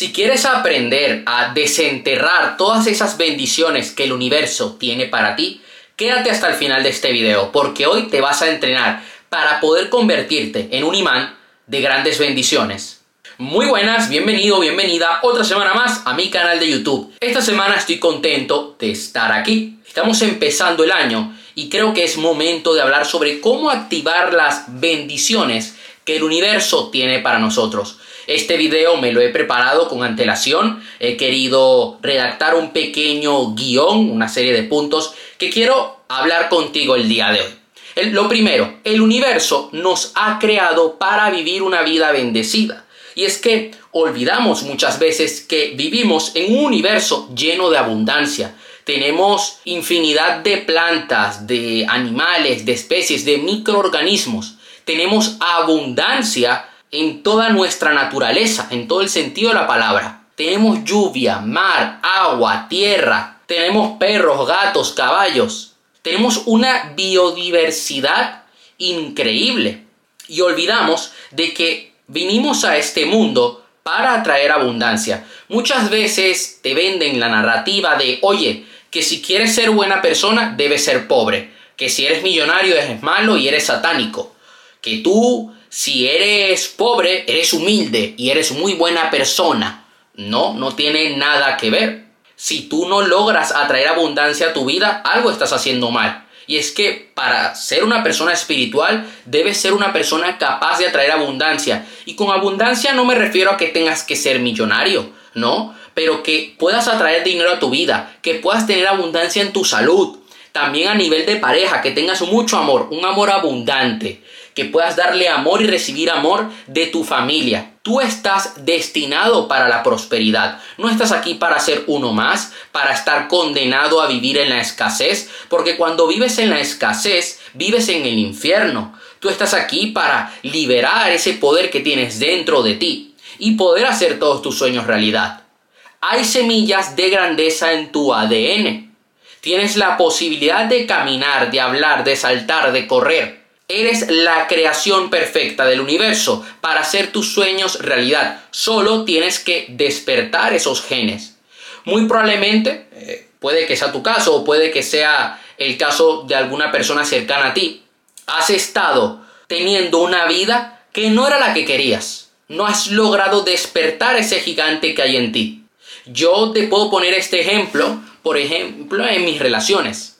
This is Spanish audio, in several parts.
Si quieres aprender a desenterrar todas esas bendiciones que el universo tiene para ti, quédate hasta el final de este video, porque hoy te vas a entrenar para poder convertirte en un imán de grandes bendiciones. Muy buenas, bienvenido, bienvenida otra semana más a mi canal de YouTube. Esta semana estoy contento de estar aquí. Estamos empezando el año y creo que es momento de hablar sobre cómo activar las bendiciones que el universo tiene para nosotros. Este video me lo he preparado con antelación, he querido redactar un pequeño guion, una serie de puntos que quiero hablar contigo el día de hoy. lo primero, el universo nos ha creado para vivir una vida bendecida. Y es que olvidamos muchas veces que vivimos en un universo lleno de abundancia. Tenemos infinidad de plantas, de animales, de especies, de microorganismos. Tenemos abundancia en toda nuestra naturaleza, en todo el sentido de la palabra. Tenemos lluvia, mar, agua, tierra, tenemos perros, gatos, caballos. Tenemos una biodiversidad increíble. Y olvidamos de que vinimos a este mundo para atraer abundancia. Muchas veces te venden la narrativa de, oye, que si quieres ser buena persona, debes ser pobre. Que si eres millonario, eres malo y eres satánico. Que tú si eres pobre, eres humilde y eres muy buena persona. No, no tiene nada que ver. Si tú no logras atraer abundancia a tu vida, algo estás haciendo mal. Y es que para ser una persona espiritual, debes ser una persona capaz de atraer abundancia. Y con abundancia no me refiero a que tengas que ser millonario, ¿no? Pero que puedas atraer dinero a tu vida, que puedas tener abundancia en tu salud. También a nivel de pareja, que tengas mucho amor, un amor abundante que puedas darle amor y recibir amor de tu familia. Tú estás destinado para la prosperidad. No estás aquí para ser uno más, para estar condenado a vivir en la escasez, porque cuando vives en la escasez, vives en el infierno. Tú estás aquí para liberar ese poder que tienes dentro de ti y poder hacer todos tus sueños realidad. Hay semillas de grandeza en tu ADN. Tienes la posibilidad de caminar, de hablar, de saltar, de correr Eres la creación perfecta del universo para hacer tus sueños realidad. Solo tienes que despertar esos genes. Muy probablemente, eh, puede que sea tu caso o puede que sea el caso de alguna persona cercana a ti, has estado teniendo una vida que no era la que querías. No has logrado despertar ese gigante que hay en ti. Yo te puedo poner este ejemplo, por ejemplo, en mis relaciones.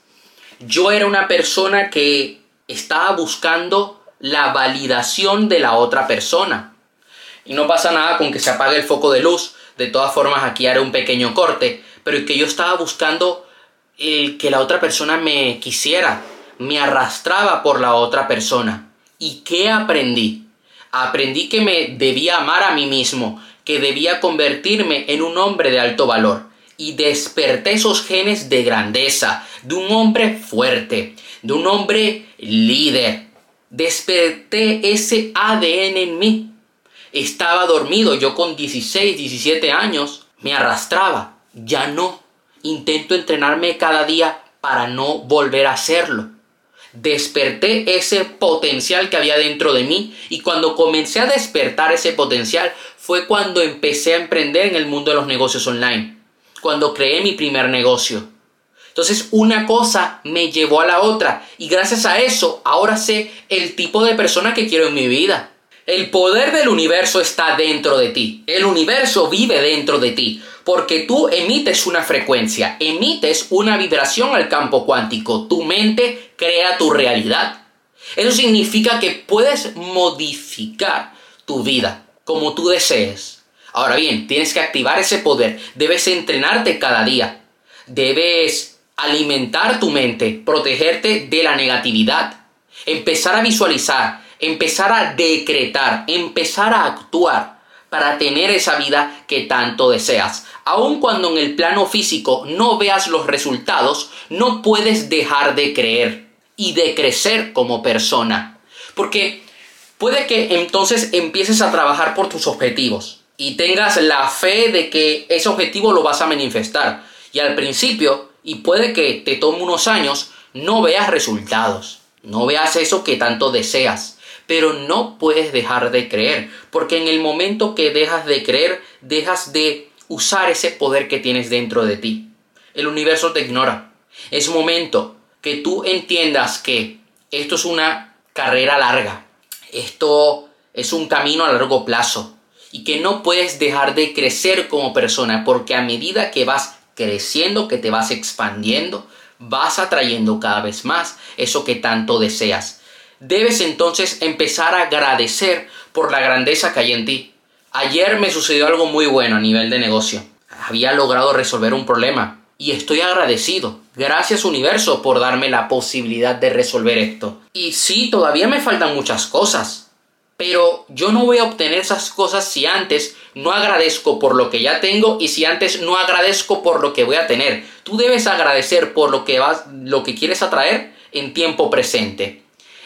Yo era una persona que estaba buscando la validación de la otra persona. Y no pasa nada con que se apague el foco de luz. De todas formas, aquí haré un pequeño corte. Pero es que yo estaba buscando el que la otra persona me quisiera. Me arrastraba por la otra persona. ¿Y qué aprendí? Aprendí que me debía amar a mí mismo, que debía convertirme en un hombre de alto valor. Y desperté esos genes de grandeza, de un hombre fuerte, de un hombre líder. Desperté ese ADN en mí. Estaba dormido, yo con 16, 17 años, me arrastraba. Ya no. Intento entrenarme cada día para no volver a hacerlo. Desperté ese potencial que había dentro de mí y cuando comencé a despertar ese potencial fue cuando empecé a emprender en el mundo de los negocios online. Cuando creé mi primer negocio. Entonces una cosa me llevó a la otra y gracias a eso ahora sé el tipo de persona que quiero en mi vida. El poder del universo está dentro de ti. El universo vive dentro de ti porque tú emites una frecuencia, emites una vibración al campo cuántico. Tu mente crea tu realidad. Eso significa que puedes modificar tu vida como tú desees. Ahora bien, tienes que activar ese poder. Debes entrenarte cada día. Debes alimentar tu mente, protegerte de la negatividad, empezar a visualizar, empezar a decretar, empezar a actuar para tener esa vida que tanto deseas. Aun cuando en el plano físico no veas los resultados, no puedes dejar de creer y de crecer como persona. Porque puede que entonces empieces a trabajar por tus objetivos y tengas la fe de que ese objetivo lo vas a manifestar. Y al principio y puede que te tome unos años, no veas resultados, no veas eso que tanto deseas. pero no puedes dejar de creer, porque en el momento que dejas de creer, dejas de usar ese poder que tienes dentro de ti. El universo te ignora. Es momento que tú entiendas que esto es una carrera larga, esto es un camino a largo plazo y que no puedes dejar de crecer como persona porque a medida que vas creciendo, que te vas expandiendo, vas atrayendo cada vez más eso que tanto deseas. Debes entonces empezar a agradecer por la grandeza que hay en ti. Ayer me sucedió algo muy bueno a nivel de negocio. Había logrado resolver un problema y estoy agradecido. Gracias universo por darme la posibilidad de resolver esto. Y sí, todavía me faltan muchas cosas pero yo no voy a obtener esas cosas si antes no agradezco por lo que ya tengo y si antes no agradezco por lo que voy a tener. Tú debes agradecer por lo que vas, lo que quieres atraer en tiempo presente.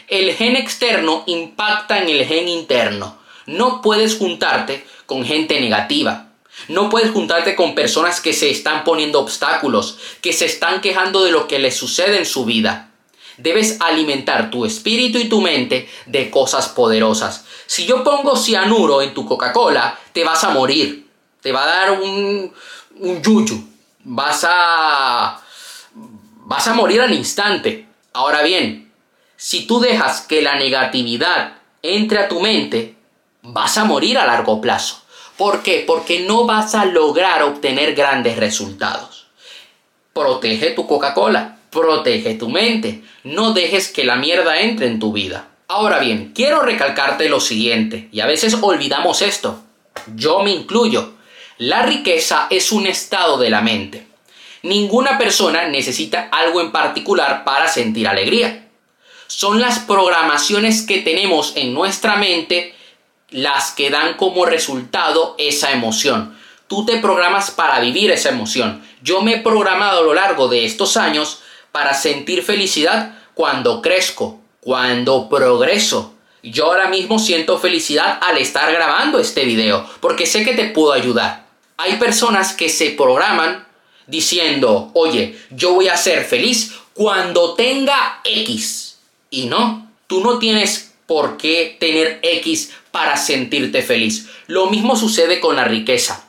El gen externo impacta en el gen interno. No puedes juntarte con gente negativa. No puedes juntarte con personas que se están poniendo obstáculos, que se están quejando de lo que les sucede en su vida. Debes alimentar tu espíritu y tu mente de cosas poderosas. Si yo pongo cianuro en tu Coca-Cola, te vas a morir. Te va a dar un, un yuyu. Vas a... Vas a morir al instante. Ahora bien, si tú dejas que la negatividad entre a tu mente, vas a morir a largo plazo. ¿Por qué? Porque no vas a lograr obtener grandes resultados. Protege tu Coca-Cola protege tu mente. No dejes que la mierda entre en tu vida. Ahora bien, quiero recalcarte lo siguiente, y a veces olvidamos esto. Yo me incluyo. La riqueza es un estado de la mente. Ninguna persona necesita algo en particular para sentir alegría. Son las programaciones que tenemos en nuestra mente las que dan como resultado esa emoción. Tú te programas para vivir esa emoción. Yo me he programado a lo largo de estos años para sentir felicidad cuando crezco, cuando progreso. Yo ahora mismo siento felicidad al estar grabando este video, porque sé que te puedo ayudar. Hay personas que se programan diciendo, oye, yo voy a ser feliz cuando tenga X. Y no, tú no tienes por qué tener X para sentirte feliz. Lo mismo sucede con la riqueza.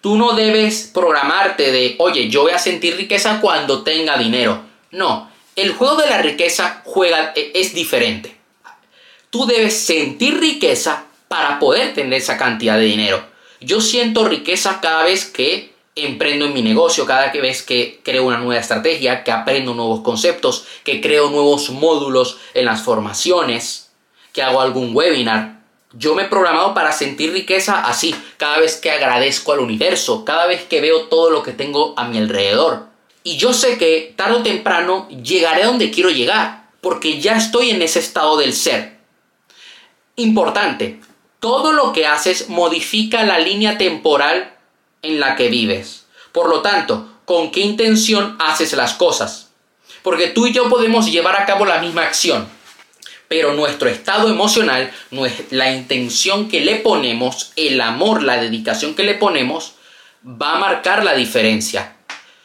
Tú no debes programarte de, oye, yo voy a sentir riqueza cuando tenga dinero. No, el juego de la riqueza juega, e, es diferente. Tú debes sentir riqueza para poder tener esa cantidad de dinero. Yo siento riqueza cada vez que emprendo en mi negocio, cada vez que creo una nueva estrategia, que aprendo nuevos conceptos, que creo nuevos módulos en las formaciones, que hago algún webinar. Yo me he programado para sentir riqueza así, cada vez que agradezco al universo, cada vez que veo todo lo que tengo a mi alrededor. Y yo sé que tarde o temprano llegaré a donde quiero llegar, porque ya estoy en ese estado del ser. Importante, todo lo que haces modifica la línea temporal en la que vives. Por lo tanto, ¿con qué intención haces las cosas? Porque tú y yo podemos llevar a cabo la misma acción, pero nuestro estado emocional, la intención que le ponemos, el amor, la dedicación que le ponemos, va a marcar la diferencia.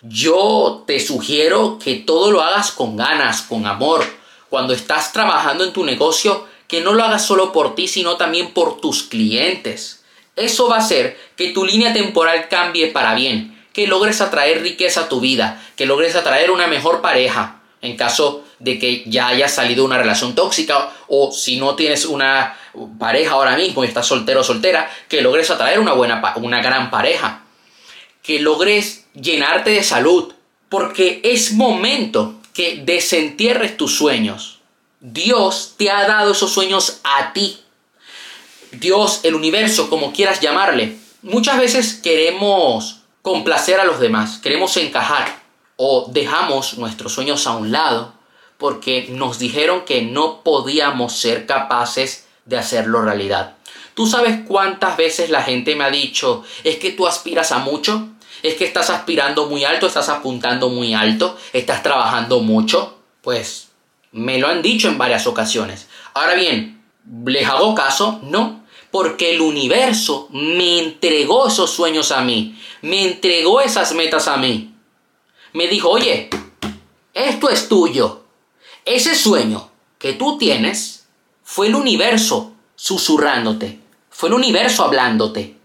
Yo te sugiero que todo lo hagas con ganas, con amor. Cuando estás trabajando en tu negocio, que no lo hagas solo por ti, sino también por tus clientes. Eso va a hacer que tu línea temporal cambie para bien, que logres atraer riqueza a tu vida, que logres atraer una mejor pareja, en caso de que ya hayas salido una relación tóxica o si no tienes una pareja ahora mismo y estás soltero o soltera, que logres atraer una buena una gran pareja que logres llenarte de salud, porque es momento que desentierres tus sueños. Dios te ha dado esos sueños a ti. Dios, el universo, como quieras llamarle. Muchas veces queremos complacer a los demás, queremos encajar o dejamos nuestros sueños a un lado porque nos dijeron que no podíamos ser capaces de hacerlo realidad. ¿Tú sabes cuántas veces la gente me ha dicho, es que tú aspiras a mucho? ¿Es que estás aspirando muy alto? ¿Estás apuntando muy alto? ¿Estás trabajando mucho? Pues me lo han dicho en varias ocasiones. Ahora bien, ¿les hago caso? No, porque el universo me entregó esos sueños a mí, me entregó esas metas a mí. Me dijo, oye, esto es tuyo. Ese sueño que tú tienes Fue el universo susurrándote. Fue el universo hablándote.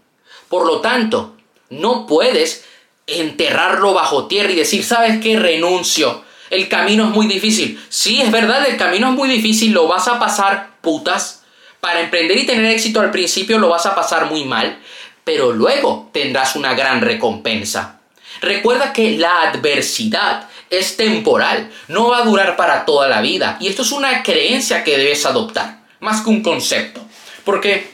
Por lo tanto, no puedes enterrarlo bajo tierra y decir, ¿sabes qué? Renuncio. El camino es muy difícil. Sí, es verdad, el camino es muy difícil, lo vas a pasar putas. Para emprender y tener éxito al principio lo vas a pasar muy mal, pero luego tendrás una gran recompensa. Recuerda que la adversidad es temporal, no va a durar para toda la vida. Y esto es una creencia que debes adoptar, más que un concepto. Porque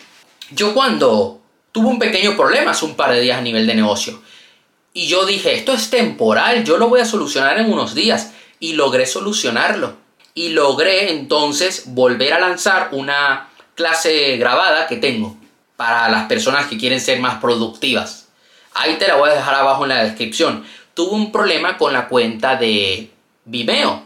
yo cuando tuve un pequeño problema hace un par de días a nivel de negocio, y yo dije, esto es temporal, yo lo voy a solucionar en unos días. Y logré solucionarlo. Y logré entonces volver a lanzar una clase grabada que tengo para las personas que quieren ser más productivas. Ahí te la voy a dejar abajo en la descripción. Tuve un problema con la cuenta de Vimeo.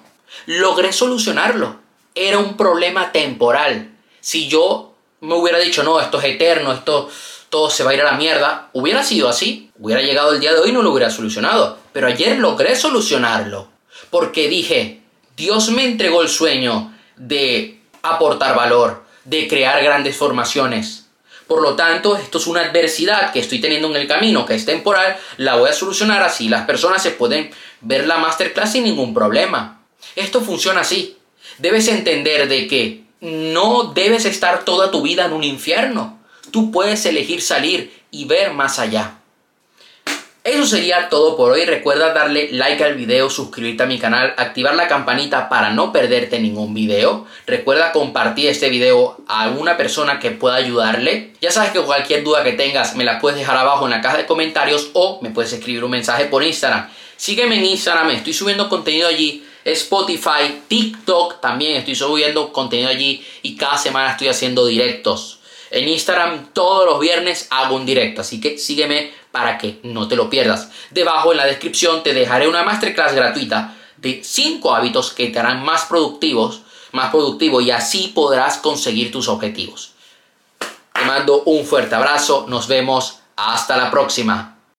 Logré solucionarlo. Era un problema temporal. Si yo me hubiera dicho, no, esto es eterno, esto todo se va a ir a la mierda, hubiera sido así. Hubiera llegado el día de hoy y no lo hubiera solucionado. Pero ayer logré solucionarlo. Porque dije, Dios me entregó el sueño de aportar valor, de crear grandes formaciones. Por lo tanto, esto es una adversidad que estoy teniendo en el camino, que es temporal, la voy a solucionar así. Las personas se pueden ver la masterclass sin ningún problema. Esto funciona así. Debes entender de que no debes estar toda tu vida en un infierno. Tú puedes elegir salir y ver más allá. Eso sería todo por hoy. Recuerda darle like al video, suscribirte a mi canal, activar la campanita para no perderte ningún video. Recuerda compartir este video a alguna persona que pueda ayudarle. Ya sabes que cualquier duda que tengas me la puedes dejar abajo en la caja de comentarios o me puedes escribir un mensaje por Instagram. Sígueme en Instagram, estoy subiendo contenido allí. Spotify, TikTok también estoy subiendo contenido allí y cada semana estoy haciendo directos. En Instagram todos los viernes hago un directo, así que sígueme para que no te lo pierdas. Debajo en la descripción te dejaré una masterclass gratuita de 5 hábitos que te harán más productivos, más productivo y así podrás conseguir tus objetivos. Te mando un fuerte abrazo, nos vemos, hasta la próxima.